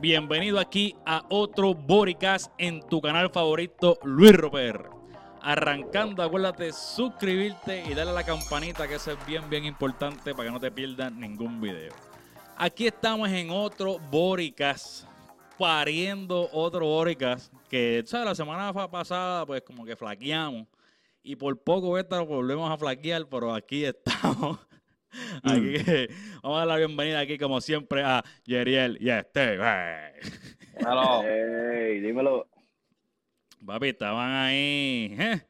Bienvenido aquí a otro Boricast en tu canal favorito, Luis Roper. Arrancando, acuérdate suscribirte y darle a la campanita, que eso es bien, bien importante para que no te pierdas ningún video. Aquí estamos en otro Boricast, pariendo otro Boricast, que ¿sabes? la semana pasada pues como que flaqueamos y por poco esta volvemos a flaquear, pero aquí estamos. Aquí que vamos a dar la bienvenida aquí como siempre a Yeriel y a Steve. Hello. Ey, dímelo. Papi, estaban ahí. ¿eh?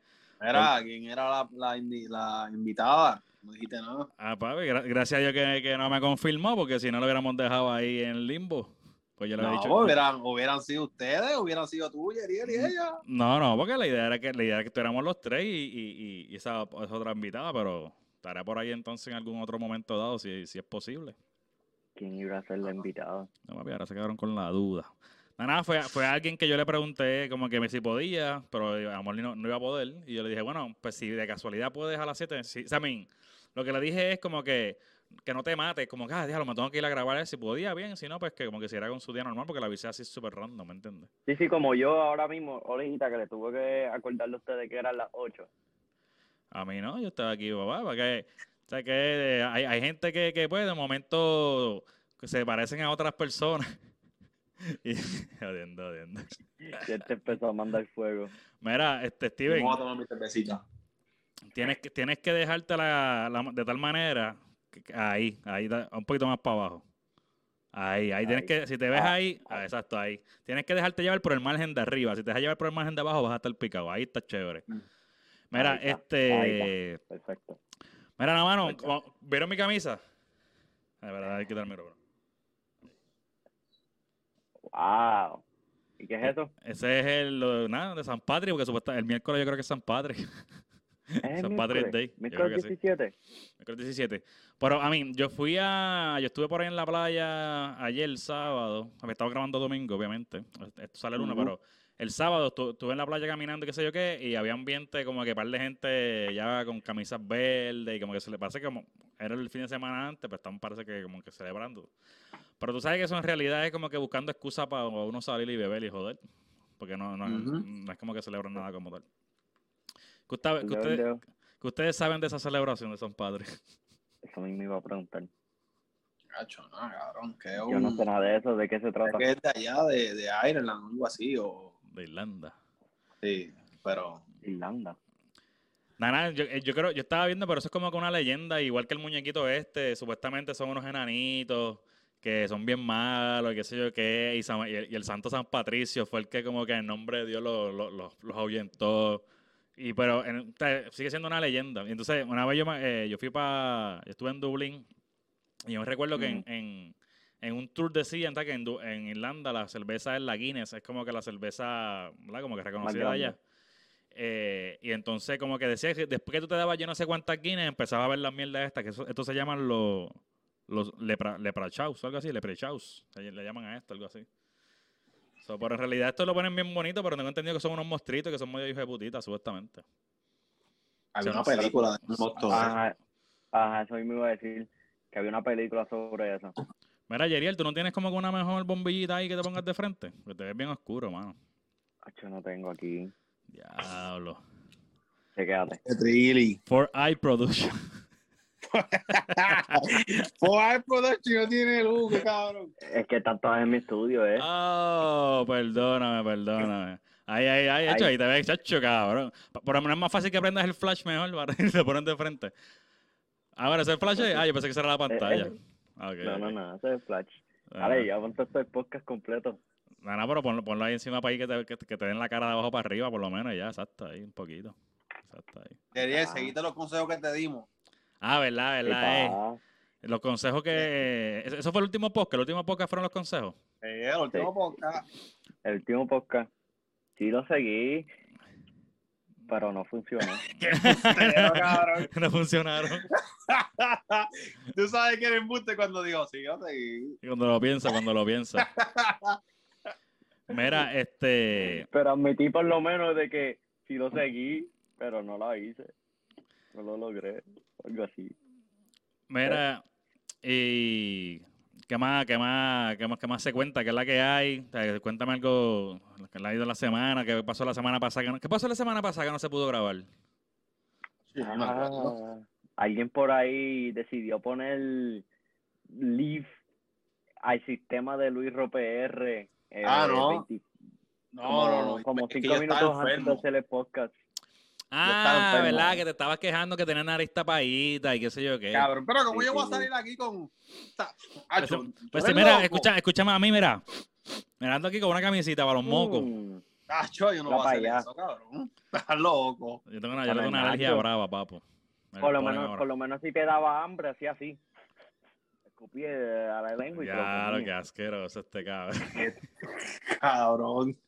¿quién era la, la, invi- la invitada? No dijiste nada. Ah, papi, gra- gracias a Dios que, que no me confirmó, porque si no lo hubiéramos dejado ahí en el limbo. Pues yo le No, dicho. hubieran, hubieran sido ustedes, hubieran sido tú, Yeriel y ella. No, no, porque la idea era que la idea era que estuviéramos los tres y, y, y- y esa, esa otra invitada, pero estará por ahí entonces en algún otro momento dado, si, si es posible. ¿Quién iba a ser la invitada? No, papi, ahora se quedaron con la duda. Nada, nada, fue, fue alguien que yo le pregunté como que si podía, pero a lo mejor no, no iba a poder. Y yo le dije, bueno, pues si de casualidad puedes a las 7, sí, o sea, a mí, lo que le dije es como que, que no te mates, como que, ah, déjalo, me tengo que ir a grabar, si podía, bien, si no, pues que como que si era con su día normal, porque la avisé así súper random, ¿me entiendes? Sí, sí, como yo ahora mismo, ahorita que le tuve que acordarle a ustedes que eran las 8. A mí no, yo estaba aquí, papá, porque, o sea, que eh, hay, hay gente que, que pues, de momento, que se parecen a otras personas. y, jodiendo, jodiendo. Y él te empezó a mandar fuego. Mira, este, Steven. Vamos a tomar mi cervecita. Tienes que, tienes que dejarte la, la- de tal manera, que- que ahí, ahí, un poquito más para abajo. Ahí, ahí tienes que, si te ves Ah, ahí, ah, exacto, ahí. Tienes que dejarte llevar por el margen de arriba. Si te dejas llevar por el margen de abajo, vas a estar picado. Ahí está chévere. Mm. Mira, Ahí está, este. Perfecto. Mira, no, mano, ¿vieron mi camisa? A ver, hay que quitar el micrófono. Wow. ¿Y qué es eso? Ese es el lo- nada, de San Patrick, porque supuestamente el miércoles yo creo que es San Patrick. ¿Es San el Patrick's Day, miércoles? yo creo ¿Miércoles que sí. 17? Miércoles 17. Pero a mí, yo fui a. Yo estuve por ahí en la playa ayer, sábado. Me estaba grabando domingo, obviamente. Esto sale el lunes, pero el sábado estu- estuve en la playa caminando y qué sé yo qué. Y había ambiente como que par de gente ya con camisas verdes y como que se le parece como. Era el fin de semana antes, pero están parece que como que celebrando. Pero tú sabes que eso en realidad es como que buscando excusa para uno salir y beber y joder. Porque no, no, no es como que celebran nada como tal. ¿Qué usted- dedo, el ustedes, saben de esa celebración de San Padre? Eso mismo iba a preguntar. Cacho, no, cabrón. Que Yo no sé nada de eso. ¿De qué se trata? que es de allá, de, de Ireland, o algo así. O, De Irlanda. sí, pero. Irlanda. Nada, yo, eh, yo creo, yo estaba viendo, pero eso es como que una leyenda, igual que el muñequito este, supuestamente son unos enanitos que son bien malos, y qué sé yo qué, y, San- y el, y el santo San Patricio fue el que como que en nombre de Dios los los- los- los ahuyentó. Y pero en- te- sigue siendo una leyenda. Y entonces, una vez yo, me- eh, yo fui para, yo estuve en Dublín, y yo me recuerdo que en, en, en un tour decían ta, que en, Irlanda la cerveza es la Guinness, es como que la cerveza, ¿verdad? Como que reconocida allá. Eh, y entonces como que decía que después que tú te dabas yo no sé cuántas Guinness, empezaba a ver la mierda esta, que eso, esto se llaman los, los lepra, leprachaus, algo así, leprechaus, le, llaman a esto, algo así. So, pero en realidad esto lo ponen bien bonito, pero tengo entendido que son unos monstruitos que son medio hijos de putita, supuestamente. Había una no, película de monstruos. Ajá, ajá, eso mismo iba a decir. Que había una película sobre eso. Mira, Yeriel, ¿tú no tienes como que una mejor bombillita ahí que te pongas de frente? Porque te ves bien oscuro, mano. Yo no tengo aquí. Diablo. Chequéate. De Trilly. For Eye Production. Fue Production no tiene luz, cabrón. Es que están todas en mi estudio, ¿eh? Oh, perdóname, perdóname. Ay, ay, ay, hecho, Ay. ahí te ves, chacho, cabrón. Por lo menos es más fácil que aprendas el flash mejor, para y te ponen de frente. Ahora, ¿ese flash? ahí? Ah, yo pensé que esa era la pantalla. eh. Ah, ok, No, no, no, ese es Flash. Ah, Vale, ya monté todo el podcast completo. No, no, pero ponlo, ponlo ahí encima para ahí que te, que, te- que te den la cara de abajo para arriba, por lo menos, ya, exacto, ahí, un poquito. Exacto, ahí. Yeriel, Ah. seguiste los consejos que te dimos. Ah, verdad, verdad, eh. Los consejos que... ¿Eso eso fue el último podcast? ¿El último podcast fueron los consejos? Eh, el último podcast. El último podcast. Sí lo seguí, pero no funcionó. Cabrón. no funcionaron. Tú sabes que eres embuste cuando digo, sí, yo seguí. Y Cuando lo piensa, cuando lo piensa. Mira, este... Pero admití por lo menos de que sí lo seguí, pero no lo hice. No lo logré. Algo así. Mira, Y ¿qué más, qué más, qué más, qué más se cuenta? ¿Qué es la que hay? O sea, cuéntame algo, que le ha ido la semana, qué pasó la semana pasada. que no- ¿Qué pasó la semana pasada que no se pudo grabar? Ah, alguien por ahí decidió poner leave al sistema de Luis Roper. eh, Ah, no. 20 No, como, no, no. como es cinco minutos antes de hacer el podcast. Ah. ¿verdad? Que te estabas quejando que tenía nariz tapadita y qué sé yo qué. Cabrón, pero como Sí, yo voy a salir aquí con. Pues, pues mira, loco. escucha, escúchame a mí, mira. Mirando aquí con una camisita para los mocos. Mm, Acho, yo no voy a hacer eso, cabrón. Estás loco. Yo tengo una, yo le tengo una alergia brava, papo. Me por, lo menos, ahora. por lo menos si te daba hambre, hacía así. Escupí eh, a la lengua y lo que comía. asqueroso este cabrón. Cabrón.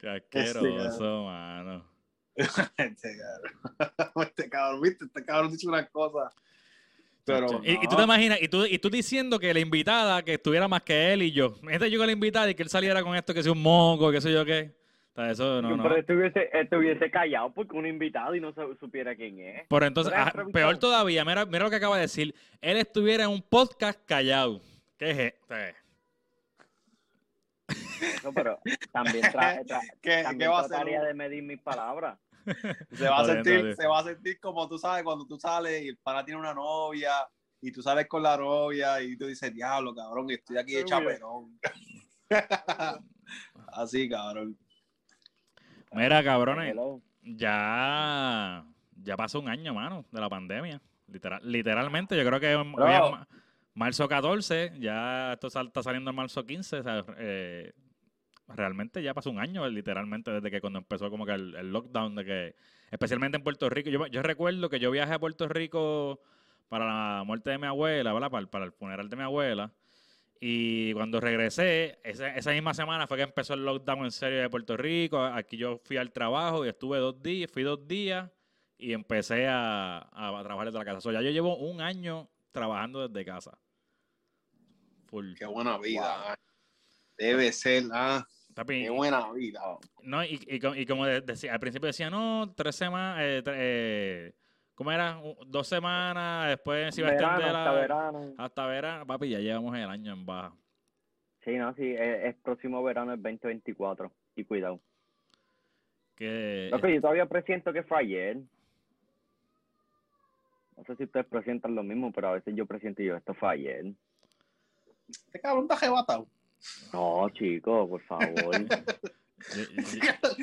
Qué asqueroso, mano. Este cabrón. Este cabrón, viste, este cabrón dice una cosa. Pero. y, y tú no. te imaginas, y tú, y tú diciendo que la invitada, que estuviera más que él y yo. Este yo con la invitada y que él saliera con esto, que sea un moco, que sé yo qué. O sea, eso no, no. Pero estuviese, estuviese callado porque un invitado y no supiera quién es. Pero entonces, ah, peor todavía, mira, mira lo que acaba de decir. Él estuviera en un podcast callado. ¿Qué es esto? No, pero también, tra- tra- ¿Qué, qué también va a hacer? trataría de medir mis palabras. Se va, a sentir, se va a sentir como tú sabes cuando tú sales y el pana tiene una novia y tú sales con la novia y tú dices, diablo, cabrón, estoy aquí de chaperón. Así, cabrón. Mira, cabrones, Hello. ya, ya pasó un año, mano, de la pandemia. Literal, literalmente, yo creo que hoy es ma- marzo 14, ya esto está saliendo en marzo 15. o sea, eh, realmente ya pasó un año, literalmente, desde que cuando empezó como que el, el lockdown, de que, especialmente en Puerto Rico. Yo, yo recuerdo que yo viajé a Puerto Rico para la muerte de mi abuela, ¿verdad? Para, el- para el funeral de mi abuela. Y cuando regresé, esa, esa misma semana fue que empezó el lockdown en serio de Puerto Rico. Aquí yo fui al trabajo y estuve dos días, fui dos días y empecé a, a trabajar desde la casa. So, ya yo llevo un año trabajando desde casa. Full. Qué buena vida. ah. Debe ser, ah, Papi, qué buena vida. No, y, y, co- y como de- decía, al principio decía, no, tres semanas, eh, tre- eh, ¿cómo era? Dos semanas, después se iba a extender hasta verano. hasta verano. Papi, ya llevamos el año en baja. Sí, no, sí, es, es próximo verano, el 2024. Y cuidado. Que, Loco, yo todavía presiento que fue ayer. No sé si ustedes presientan lo mismo, pero a veces yo presiento y yo, esto fue ayer. Este cabrón está arrebatado. No, chico, por favor. yo, yo-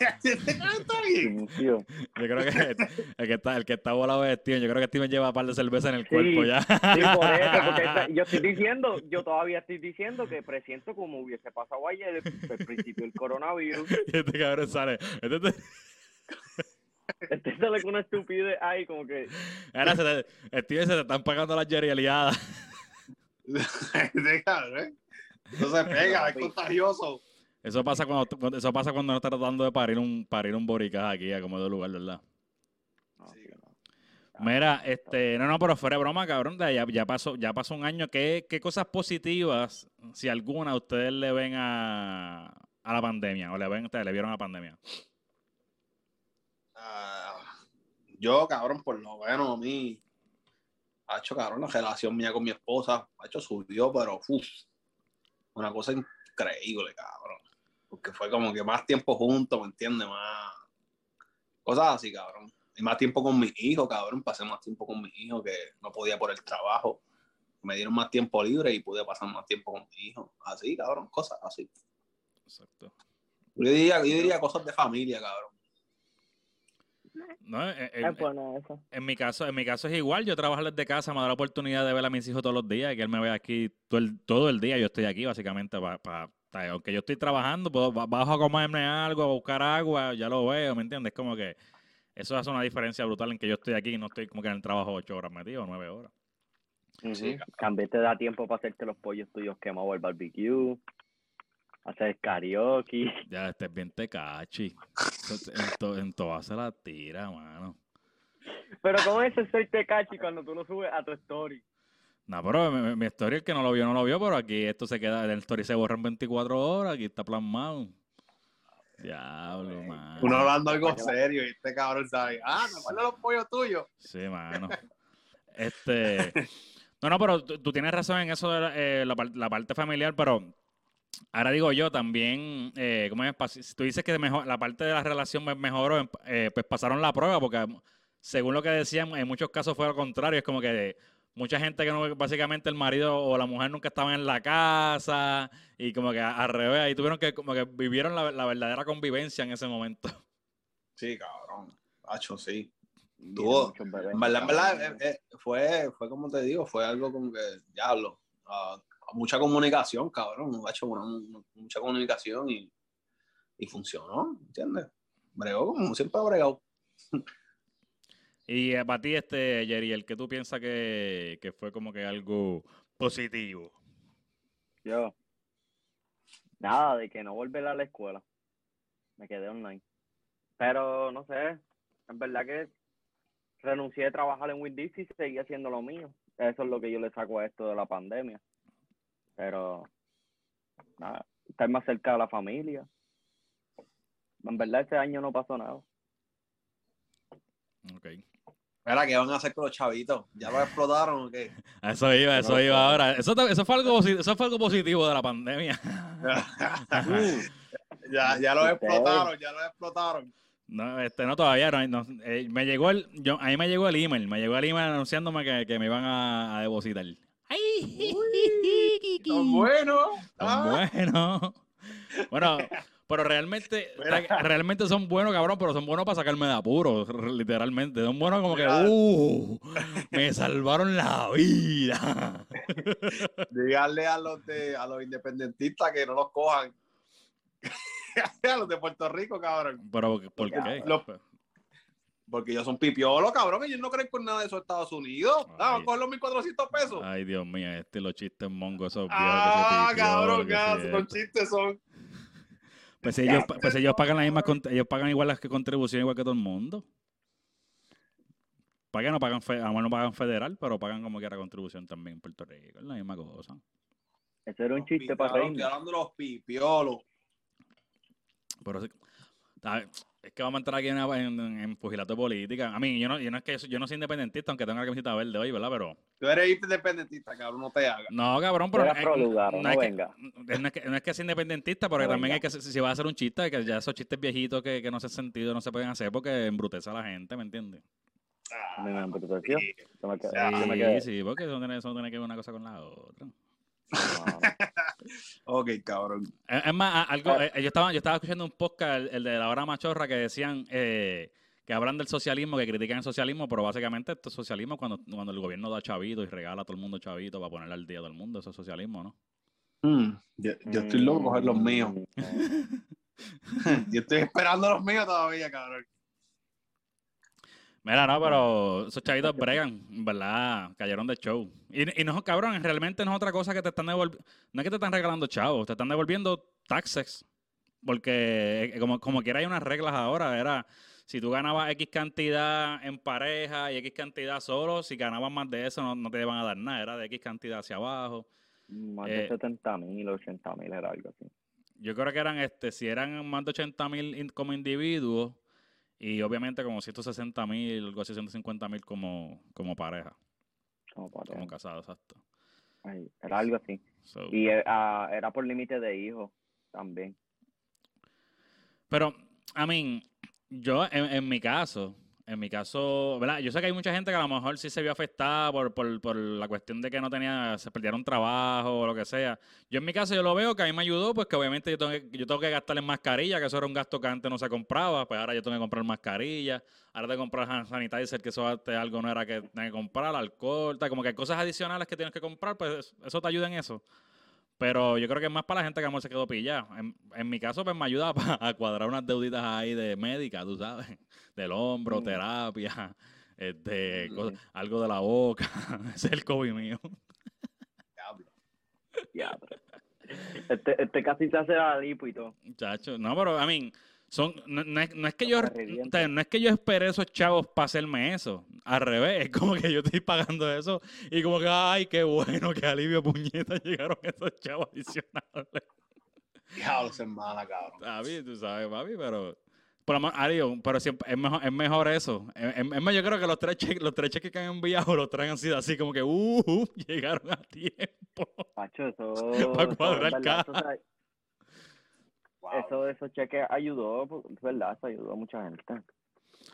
Este está yo creo que el que está, el que está volado es Steven. Yo creo que Steven lleva un par de cerveza en el Sí, cuerpo ya. Sí, por eso, porque esta- yo estoy diciendo, yo todavía estoy diciendo que presiento como hubiese pasado ayer, el, el principio del coronavirus. Y este cabrón sale. Este te- Este sale con una estupidez ahí, como que. ahora se te- Steven se te están pagando las yerrialiadas. Este cabrón, No se pega, es contagioso. Eso pasa cuando, eso pasa cuando no estás tratando de parir un, parir un boricaj aquí a como de lugar, ¿verdad? Sí, Mira, este, no, no, pero fuera de broma, cabrón, ya, ya pasó, ya pasó un año. ¿Qué, qué cosas positivas, si alguna, ustedes le ven a, a la pandemia? O le ven, ustedes le vieron a la pandemia. Ah, yo, cabrón, por lo menos a mí, ha hecho, cabrón, la relación mía con mi esposa, ha hecho subió, pero uf, una cosa increíble, cabrón. Porque fue como que más tiempo juntos, ¿me entiendes? Más cosas así, cabrón. Y más tiempo con mis hijos, cabrón. Pasé más tiempo con mis hijos que no podía por el trabajo. Me dieron más tiempo libre y pude pasar más tiempo con mis hijos. Así, cabrón, cosas así. Exacto. Yo diría, yo diría cosas de familia, cabrón. No, en, en- Es bueno eso. en mi caso, en mi caso es igual. Yo trabajo desde casa, me da la oportunidad de ver a mis hijos todos los días y que él me vea aquí todo el, todo el día. Yo estoy aquí básicamente para, aunque yo estoy trabajando, puedo, ba- bajo a comerme algo, a buscar agua, ya lo veo, ¿me entiendes? Como que eso hace una diferencia brutal en que yo estoy aquí y no estoy como que en el trabajo ocho horas metido, nueve horas. Sí, Ujú. También te da tiempo para hacerte los pollos tuyos quemados al barbecue, hacer karaoke. Ya estés bien tecachi. En, to- en todas se la tira, mano. Pero ¿cómo es el ser tecachi cuando tú lo subes a tu story? No, pero mi, story, el que no lo vio, no lo vio, pero aquí esto se queda, el story se borra en 24 horas, aquí está plasmado. Diablo, mano. Uno hablando algo serio y este cabrón sabe, ah, ¿te acuerdas los pollos tuyos? Sí, mano. Este, No, no, pero tú, tú tienes razón en eso de la, eh, la par- la parte familiar, pero ahora digo yo también, eh, ¿cómo es? Si tú dices que mejor, la parte de la relación me- mejoró, em- eh, pues pasaron la prueba, porque según lo que decían, en muchos casos fue lo contrario, es como que mucha gente que no, básicamente el marido o la mujer nunca estaban en la casa y como que al revés, ahí tuvieron que, como que vivieron la, la verdadera convivencia en ese momento. Sí, cabrón. Hacho, sí. Tuvo- En verdad, en verdad, eh, eh, fue, fue como te digo, fue algo como que, diablo, ah, mucha comunicación, cabrón, ha hecho una, mucha comunicación y, y funcionó, ¿entiendes? Bregó como siempre ha bregado. Y eh, para ti, este, Jerry, el que tú piensas que, que fue como que algo positivo. Yo. Nada, de que no volver a la escuela. Me quedé online. Pero, no sé, en verdad que renuncié a trabajar en Winn y seguí haciendo lo mío. Eso es lo que yo le saco a esto de la pandemia. Pero, nada, estar más cerca de la familia. En verdad este año no pasó nada. Ok. Mira, ¿qué van a hacer con los chavitos? ¿Ya lo explotaron o qué? Eso iba, eso No, iba ahora. Eso, eso, fue algo, posi- eso fue algo positivo de la pandemia. ya, ya lo explotaron, ya lo explotaron. No, este, no todavía, no, no, eh, me llegó el, yo, a mí me llegó el email, me llegó el email anunciándome que, que me iban a, a depositar. ¡Ay! Son buenos. Son Ah. buenos. Bueno, pero realmente, realmente son buenos, cabrón, pero son buenos para sacarme de apuro, literalmente. Son buenos como que. ¡uh! Me salvaron la vida. Díganle a los de a los independentistas que no los cojan. a los de Puerto Rico, cabrón. Pero, ¿por qué? lo- Porque ellos son pipiolos, cabrón. Ellos no creen con nada de eso Estados Unidos. Ay. Vamos a coger los 1400 pesos. Ay, Dios mío, este los chistes mongos esos viejos Ah, que pipió, cabrón, que sí, son chistes, son. Pues ellos, pues ellos pagan la misma, cont- ellos pagan igual las que contribución igual que todo el mundo. Pagan no pagan, a lo mejor no pagan federal, pero pagan como quiera contribución también en Puerto Rico, es la misma cosa. Ese era un Los chiste para reírme. Estoy hablando de los pipiolos. Pero es que vamos a entrar aquí en, en, en pugilato de política. A mí, yo no, yo no es que yo no soy independentista, aunque tenga la camiseta verde hoy, ¿verdad? Pero Tú eres independentista, cabrón, no te hagas. no, cabrón, pero pro lugar, no es que- venga. es- no es que no es que sea independentista, pero No también venga. hay que si si va a hacer un chiste, que ya esos chistes viejitos que, que no hacen sentido no se pueden hacer porque embrutece a la gente, ¿me entiendes? Me. Sí. Me Ah, me Sí, quedé- sí, porque eso tiene, eso tiene que ver una cosa con la otra. no, no. Ok, cabrón. Es es más, algo, Ah. eh, yo, estaba, yo estaba escuchando un podcast, el, el de la hora machorra, que decían eh, que hablan del socialismo, que critican el socialismo, pero básicamente esto es socialismo cuando, cuando el gobierno da chavito y regala a todo el mundo chavito para ponerle al día a todo el mundo. Eso es socialismo, ¿no? Mm, yo, yo estoy loco por coger los míos. Mm, Yo estoy esperando los míos todavía, cabrón. Mira, no, pero esos chavitos bregan, ¿verdad? Cayeron de show. Y, y no, cabrón, realmente no es otra cosa que te están devolviendo. No es que te están regalando chavos, te están devolviendo taxes. Porque eh, como, como quiera hay unas reglas ahora. Era, si tú ganabas X cantidad en pareja y X cantidad solo, si ganabas más de eso no, no te iban a dar nada. Era de X cantidad hacia abajo. Más Eh, de 70 mil, 80 mil era algo así. Yo creo que eran, este, si eran más de 80 mil como individuos y obviamente como 160 mil, algo así, 150 mil como, como pareja, Como para- como casados, exacto. Ay, era algo así. So, Y ah, era por límite de hijos también. Pero, I mean, yo en, en mi caso, en mi caso, ¿verdad? Yo sé que hay mucha gente que a lo mejor sí se vio afectada por, por, por la cuestión de que no tenía, se perdieron trabajo o lo que sea. Yo en mi caso yo lo veo que a mí me ayudó, pues que obviamente yo tengo que, yo tengo que gastar en mascarilla, que eso era un gasto que antes no se compraba, pues ahora yo tengo que comprar mascarilla, ahora que comprar sanitizer, que eso antes algo no era que tenía que comprar, alcohol, tal, como que hay cosas adicionales que tienes que comprar, pues eso te ayuda en eso. Pero yo creo que es más para la gente que a lo mejor se quedó pillada. En, en mi caso, pues me ayuda a cuadrar unas deuditas ahí de médica, tú sabes. Del hombro, Mm. terapia, este, Mm. cosas- algo de la boca. Es el COVID mío. Diablo. Pero- Este, este casi se hace la lipo y todo. Muchacho, no, pero a mí, son, no, no es, no es que yo, no es que yo espere esos chavos para hacerme eso. Al revés, es como que yo estoy pagando eso y como que, ay, qué bueno, qué alivio puñeta llegaron esos chavos adicionales. Diablo, semana, cabrón. Papi, tú sabes, papi, pero Por lo menos, adiós, pero siempre, es, mejor, es mejor eso. Es, es- es más, yo creo que los tres, cheques, los tres cheques que han enviado los traen así, así como que, uh, llegaron a tiempo. Pacho, eso. Pa' eso, cuadrar caja. eso, eso, esos cheques ayudó, pues, es verdad, eso ayudó a mucha gente.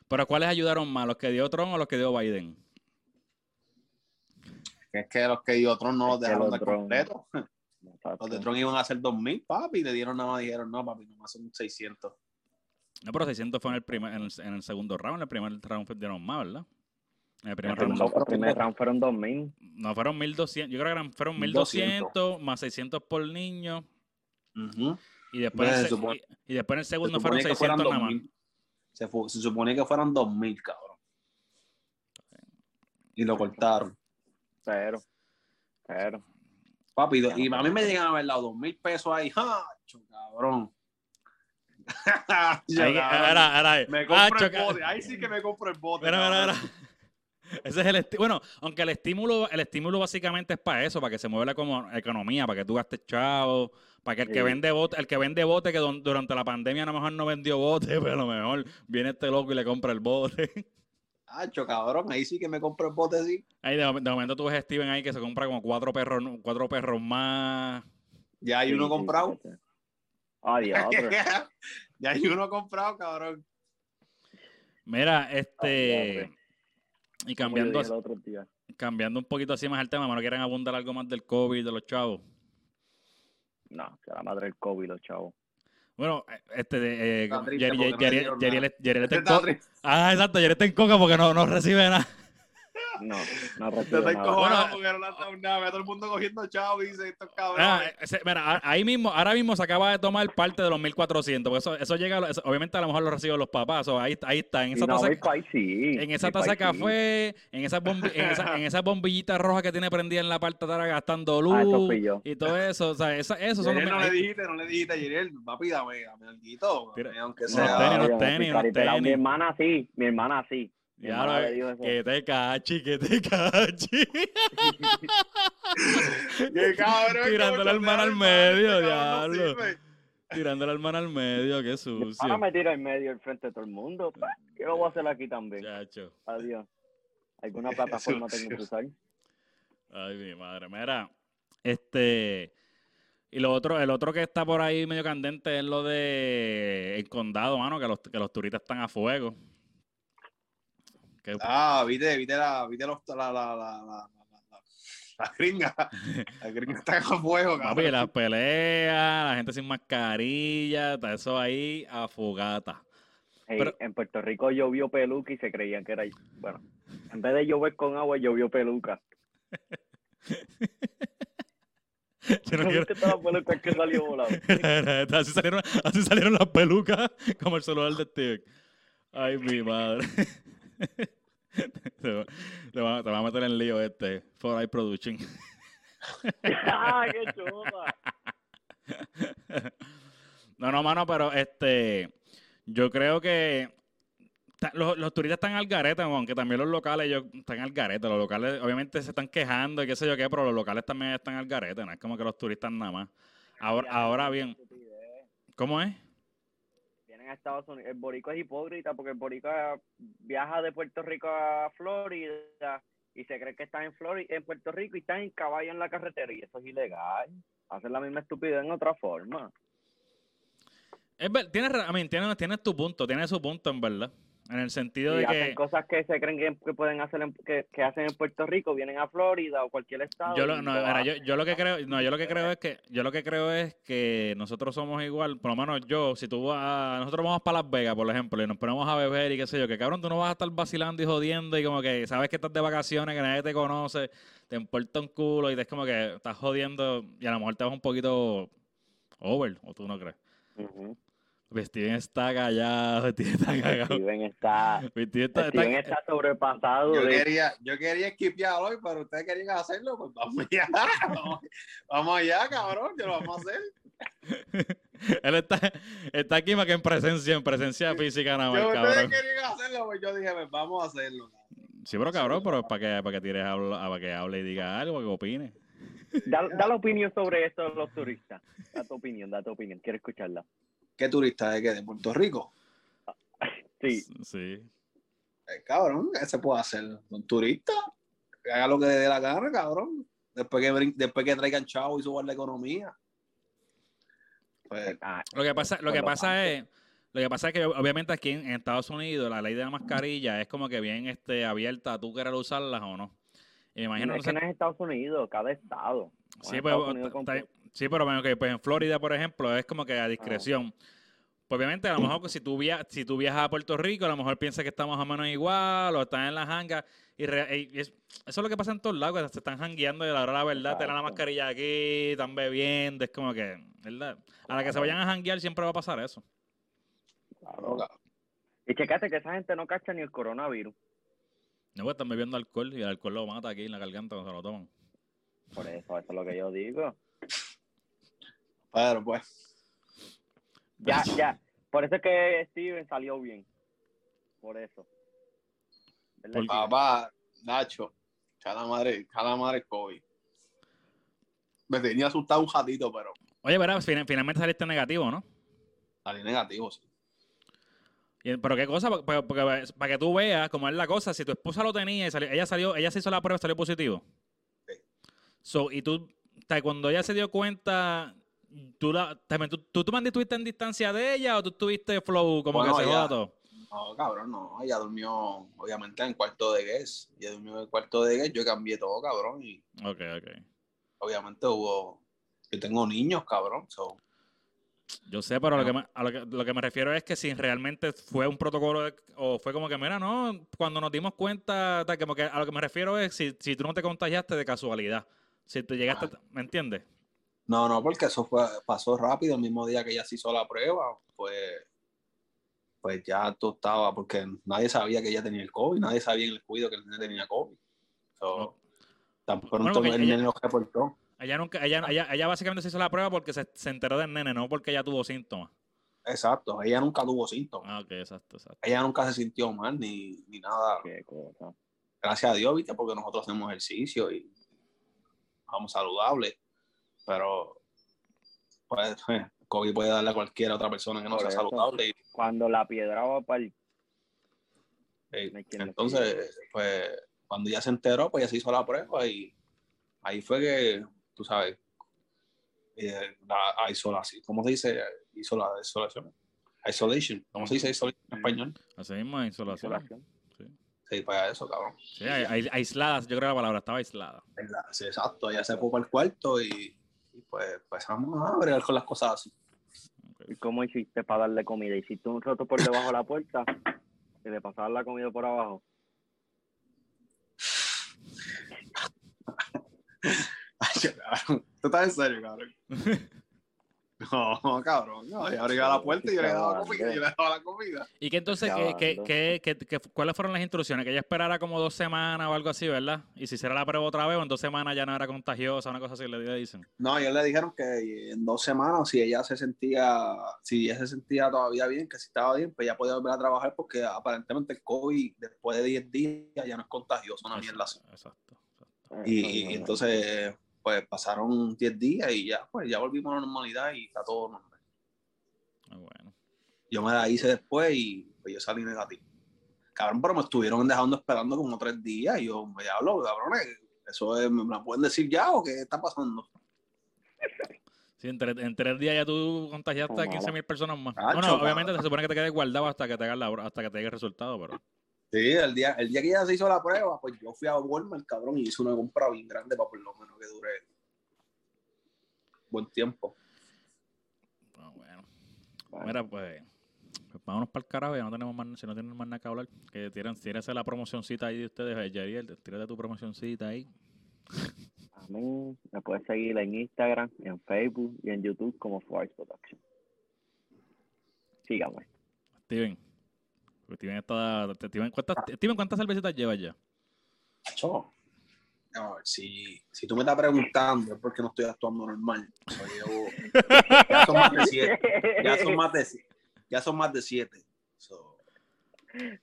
Pero ¿cuáles ayudaron más? ¿Los que dio Trump o los que dio Biden? Que es que los que dio Tron no los Es dejaron los de Tron- completo. Exacto. Los de Tron iban a hacer 2000, papi, y le dieron nada más, dijeron, no, papi, nomás son 600. No, pero 600 fue en el, primer, en el, en el segundo round. En el primer round dieron más, ¿verdad? En el primer El round. primer round fueron 2000. No, fueron 1200. Yo creo que eran, fueron 1200. 1200 más 600 por niño. Ujú. Y después, Se supone- y, y después en el Se segundo fueron suponía que fueran 600 nada más. 2000. Se, fu- se suponía que fueran 2000, cabrón. Y lo cortaron. Pero, pero. Papi, do- y a mí me llegan a haber dado 2000 pesos ahí. ¡Hacho, cabrón! Yo, Ahí, me compro el bote. Ahí sí que me compro el bote. Mira, mira. Ese es el bueno, aunque el estímulo, el estímulo básicamente es para eso, para que se mueva la como- economía, para que tú gastes chavo, para que el que vende bote, el que vende bote que don- durante la pandemia a lo mejor no vendió bote, pero a lo mejor viene este loco y le compra el bote. Hacho, cabrón. Ahí sí que me compro el bote, sí. Ahí de, de momento tú ves a Steven ahí que se compra como cuatro perros, cuatro perros más. Ya hay uno comprado. sí. Ah, diablo. ya hay uno comprado, cabrón. Mira, Ay, este y cambiando, cambiando un poquito así más el tema, ¿no quieren abundar algo más del COVID, de los chavos? No, que la madre del COVID, los chavos. Bueno, este, de, eh, triste. Ah, exacto, Yeriel está en coca porque no, no recibe nada. No, no Te recibo estoy nada. Bueno, porque no dado nada. Todo el mundo cogiendo chavo y dice estos cabrones. Ah, ese- mira, a- ahí mismo, ahora mismo se acaba de tomar parte de los 1400, porque eso, eso llega, eso- obviamente a lo mejor lo reciben los papás, o ahí, ahí está, en esa no, taza, mi país sí. en esa mi taza de sí. café, en esas bombi- en esa, en esas bombillitas rojas que tiene prendida en la parte de atrás gastando luz Ah, eso y todo eso, o sea, esa- esos son los no le dijiste, no le dijiste, Yeriel, papi, dame, dame alguito, aunque unos sea. tenis, unos tenis, unos. Mi tenis. hermana sí, mi hermana sí. Ya lo- que te cachi, que te cachi. Qué cabrón, Tirando la hermana al medio, no diablo. Tirando la hermana al medio, qué Ahora sucio. me tiro en medio al frente de todo el mundo. Yo lo voy a hacer aquí también. Chacho. Adiós. ¿Alguna plataforma tengo que usar? Ay, mi madre. Mira, este. Y lo otro, el otro que está por ahí medio candente es lo de el condado, mano, que los, que los turistas están a fuego. Que- Ah, viste, viste la, viste los, la, la, la, la, la, la, la gringa. La gringa está a fuego, papi, cabrón. las peleas, la gente sin mascarilla, está eso ahí a fogata. Hey, Pero- en Puerto Rico llovió peluca y se creían que era. Bueno, en vez de llover con agua, llovió peluca. Yo no ¿No quiero- que salió volando? así, salieron, así salieron las pelucas como el celular de Steven. Ay, mi madre. Te, va- te va, te va a meter en lío este. For Eye Production. ¡Ah, qué chupa! no, no, mano, pero este. Yo creo que. Los, los turistas están al garete, aunque también los locales ellos están al garete. Los locales obviamente se están quejando y qué sé yo qué, pero los locales también están al garete, no es como que los turistas nada más. Ahora, ahora bien, ¿cómo es? A Estados Unidos. El boricua es hipócrita porque el boricua viaja de Puerto Rico a Florida y se cree que está en Florida, en Puerto Rico y está en caballo en la carretera y eso es ilegal. Hacen la misma estupidez en otra forma. Es ver- tienes, I tienes, tienes tu punto, tienes su punto en verdad. En el sentido Y de hacen que cosas que se creen que, que pueden hacer, en- que, que hacen en Puerto Rico, vienen a Florida o cualquier estado. yo lo, no, mira, yo, yo lo que creo, no, yo lo que creo es que, yo lo que creo es que nosotros somos igual, por lo menos yo, si tú vas, a- nosotros vamos para Las Vegas, por ejemplo, y nos ponemos a beber y qué sé yo, que cabrón, tú no vas a estar vacilando y jodiendo y como que sabes que estás de vacaciones, que nadie te conoce, te importa un culo y te es como que estás jodiendo y a lo mejor te vas un poquito over, o tú no crees. Ujú. Steven está callado, Steven está cagado. Steven está, Steven está- está- Steven está sobrepasado. Yo de- quería, yo quería esquipear hoy, pero ustedes querían hacerlo, pues vamos allá. Vamos, vamos allá, cabrón, que lo vamos a hacer. Él está, está aquí más que en presencia, en presencia física nada más, Yo, cabrón. ustedes querían hacerlo, pues yo dije, pues vamos a hacerlo. Sí, pero cabrón, pero es para que, para que tires para que hable y diga algo, que opine. Da, da la opinión sobre esto de los turistas. Da tu opinión, da tu opinión. Quiero escucharla. ¿Qué turista de qué? ¿De Puerto Rico? Sí. Sí. Eh, cabrón, ¿qué se puede hacer? Un turista, que haga lo que le dé la gana, cabrón. Después que, después que traigan chavo y suban la economía. Pues, Ah, Lo que pasa, lo que lo pasa es, lo que pasa es que obviamente aquí en, Estados Unidos la ley de la mascarilla es como que bien este abierta, tú quieras usarlas o no. Y me imagino es no que sé- no es Estados Unidos, cada estado. Sí, pues, Unidos sí, pero bueno, que, pues en Florida, por ejemplo, es como que a discreción. Pues obviamente, a lo mejor que si tú, via- si tú viajas a Puerto Rico, a lo mejor piensas que estamos o menos igual, o están en la hanga. Y, es- eso es lo que pasa en todos lados, que se están jangueando y a la hora la verdad, tienen la Exacto. mascarilla aquí, están bebiendo, es como que, ¿verdad? A la que se vayan a janguear siempre va a pasar eso. Claro. Y checate que esa gente no cacha ni el coronavirus. No, pues están bebiendo alcohol y el alcohol lo mata aquí en la garganta cuando se lo toman. Por eso, eso es lo que yo digo. pero pues, Ya, ya. Por eso es que Steven salió bien. Por eso. Papá, Nacho, cada madre, cada madre COVID. Me tenía asustado un ratito, pero Oye, ¿verdad? Fin- finalmente saliste negativo, ¿no? salí negativo, sí. Pero qué cosa, porque, porque- para que tú veas cómo es la cosa, si tu esposa lo tenía y salió, ella salió, ella se hizo la prueba y salió positivo. Sí. So, y tú, cuando ella se dio cuenta, tú la, también, tú, tú, tú mantuviste en distancia de ella o tú tuviste flow como Bueno, que se ella- todo. No, cabrón, no. Ella durmió, obviamente, en cuarto de guest. Ella durmió en el cuarto de guest. Yo cambié todo, cabrón. Y Ok, ok. obviamente hubo. Yo tengo niños, cabrón. so, Yo sé, pero lo, que me, a lo, que, lo que me refiero es que si realmente fue un protocolo de- o fue como que, mira, no, cuando nos dimos cuenta, tal, como que a lo que me refiero es si, si tú no te contagiaste de casualidad. Si tú llegaste, Ah. ¿me entiendes? No, no, porque eso fue, pasó rápido. El mismo día que ella se hizo la prueba, pues, pues ya tú estabas, porque nadie sabía que ella tenía el COVID. Nadie sabía en el cuido que el nene tenía COVID. So, No. Tan Bueno, pronto porque el lo reportó. Ella nunca, ella, ella, ella básicamente se hizo la prueba porque se, se enteró del nene, no porque ella tuvo síntomas. Exacto. Ella nunca tuvo síntomas. Ah, ok, exacto, exacto. Ella nunca se sintió mal ni, ni nada. Qué cosa. gracias a Dios, ¿viste? Porque nosotros hacemos ejercicio y vamos saludables. Pero, pues, eh, COVID puede darle a cualquier otra persona que no Por sea eso. saludable. y, Cuando la piedra va para el... eh, No entonces, pues, cuando ya se enteró, pues ya se hizo la prueba y ahí fue que, tú sabes, eh, la isolación, ¿cómo se dice? Hizo la isolación. Isolation, ¿cómo se dice isolation en español? Así mismo. Isolación. Sí, pues eso, cabrón. Sí, ai- ai- aislada, yo creo que la palabra estaba aislada. Sí, exacto, ella se fue para el cuarto y, y pues empezamos a bregar con las cosas así. ¿Y cómo hiciste para darle comida? ¿Hiciste un roto por debajo de la puerta y le pasabas la comida por abajo? Cabrón. ¿Tú estás en serio, cabrón? No, cabrón. No, yo abría la puerta y yo le daba comida. Yo le daba la comida. ¿Y qué entonces, qué, qué- qué- qué- cuáles fueron las instrucciones? Que ella esperara como dos semanas o algo así, ¿verdad? Y si hiciera la prueba otra vez o en dos semanas ya no era contagiosa, una cosa así le dicen. No, ellos le dijeron que en dos semanas, si ella se sentía, si ella se sentía todavía bien, que si estaba bien, pues ya podía volver a trabajar porque aparentemente el COVID después de 10 días ya no es contagioso, una mierda así. Exacto. exacto. Y entonces, pues pasaron 10 días y ya, pues ya volvimos a la normalidad y está todo normal. Muy bueno. Yo me la hice después y pues yo salí negativo. Cabrón, pero me estuvieron dejando esperando como tres días y yo, me hablo, cabrones, eso es, ¿me la pueden decir ya o qué está pasando? Sí, en, tres, en tres días ya tú contagiaste a Como 15 mil personas más. Cacho, bueno, obviamente cabrón. se supone que te quedes guardado hasta que te hagas la, hasta que te llegue el resultado, pero Sí, el día, el día que ella se hizo la prueba, pues yo fui a Walmart, cabrón, y hice una compra bien grande para por lo menos que dure buen tiempo. ah, bueno. Mira, pues, pues vámonos para el carajo, ya no tenemos más, si no tienen más nada que hablar, que tiren, tírense la promocioncita ahí de ustedes, Yariel, tírate tu promocioncita ahí. A mí me puedes seguir en Instagram, en Facebook y en YouTube como Force Production. Sígame. Steven. Steven está, Steven, ¿cuántas, Steven, ¿cuántas cervecitas llevas ya? No, si, si tú me estás preguntando es porque no estoy actuando normal. Llevo- ya son más de siete. Ya son más de, ya son más de siete. So,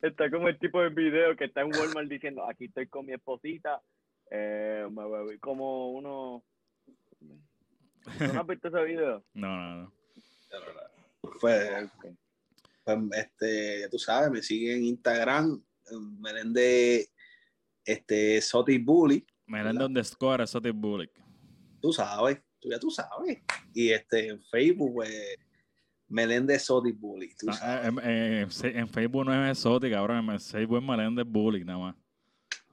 Está como el tipo de video que está en Walmart diciendo, aquí estoy con mi esposita, eh, me bebí como uno... ¿No has visto ese video? No, no, no. fue. Pues, este, tú sabes, me sigue en Instagram, Melende este, Soti Bully. Melende underscore Soti Bully. Tú sabes, tú ya tú sabes. Y este, en Facebook, pues, Meléndez Soti Bully. Tú Ah, sabes. eh, eh, en Facebook no es Soti, cabrón. En Facebook es Melende Bully, nada más.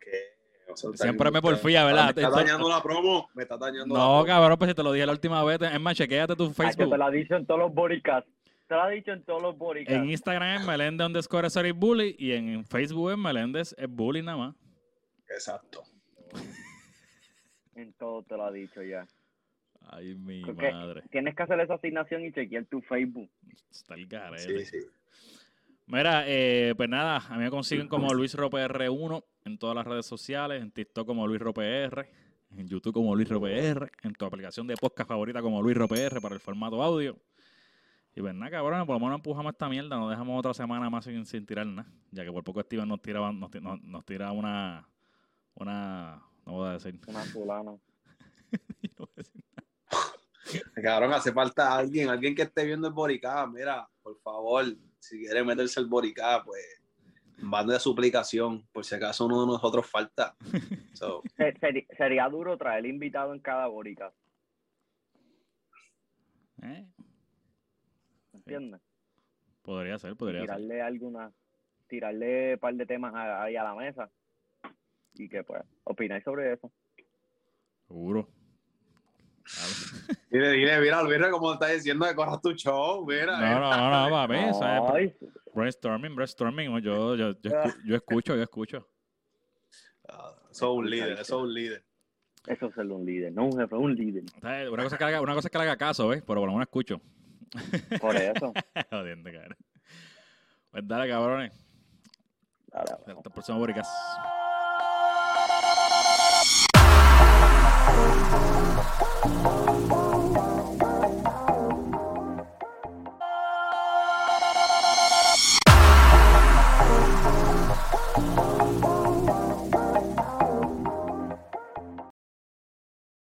que- o sea, Siempre me porfía, ¿verdad? Me está dañando la promo. Me está dañando la No, promo. cabrón, pues si te lo dije la última vez. Es más, chequéate tu Ay, que Facebook. te lo ha dicho en todos los bodycasts. Te lo ha dicho en todos los bodycasts. En Instagram es Melende underscore Soti Bully y en Facebook es Meléndez es Bully nada más. Exacto. En todo te lo ha dicho ya. Ay, mi Porque madre. Tienes que hacer esa asignación y chequear tu Facebook. Está el garete. Sí, sí. Mira, eh, pues nada, a mí me consiguen como Luis R 1 en todas las redes sociales, en TikTok como Luis R, en YouTube como Luis R, en tu aplicación de podcast favorita como Luis R para el formato audio. Y pues nada, cabrón, por lo menos empujamos esta mierda, nos dejamos otra semana más sin, sin tirar nada, ya que por poco Steven nos tira, nos, nos- nos tira una, una, no voy a decir, Una fulana. no voy a decir Cabrón, hace falta alguien, alguien que esté viendo el Boricá. Mira, por favor, si quiere meterse el Boricá, pues mande su aplicación, por si acaso uno de nosotros falta. So, Se- seri- sería duro traer invitado en cada bodycast. ¿eh? ¿Entiendes? Podría ser, podría ser. tirarle alguna, tirarle un par de temas ahí a la mesa y que pues opinar sobre eso. Seguro. dile, dile, mira, mira cómo está diciendo que corras tu show, mira. No, no, no, no, papi, eso es- Ay, Brainstorming, brainstorming. Yo, yo, yo, escu- yo escucho, yo escucho. Ah, es un líder, es un líder. eso es ser un líder, no un jefe, un líder. ¿Sabes? Una cosa es que le haga, una cosa es que le haga caso, ¿ves? Pero por lo menos escucho. Por eso. Jodiendo, cabrón. Pues dale, cabrones. Dale, Hasta el próximo Boricas. Thank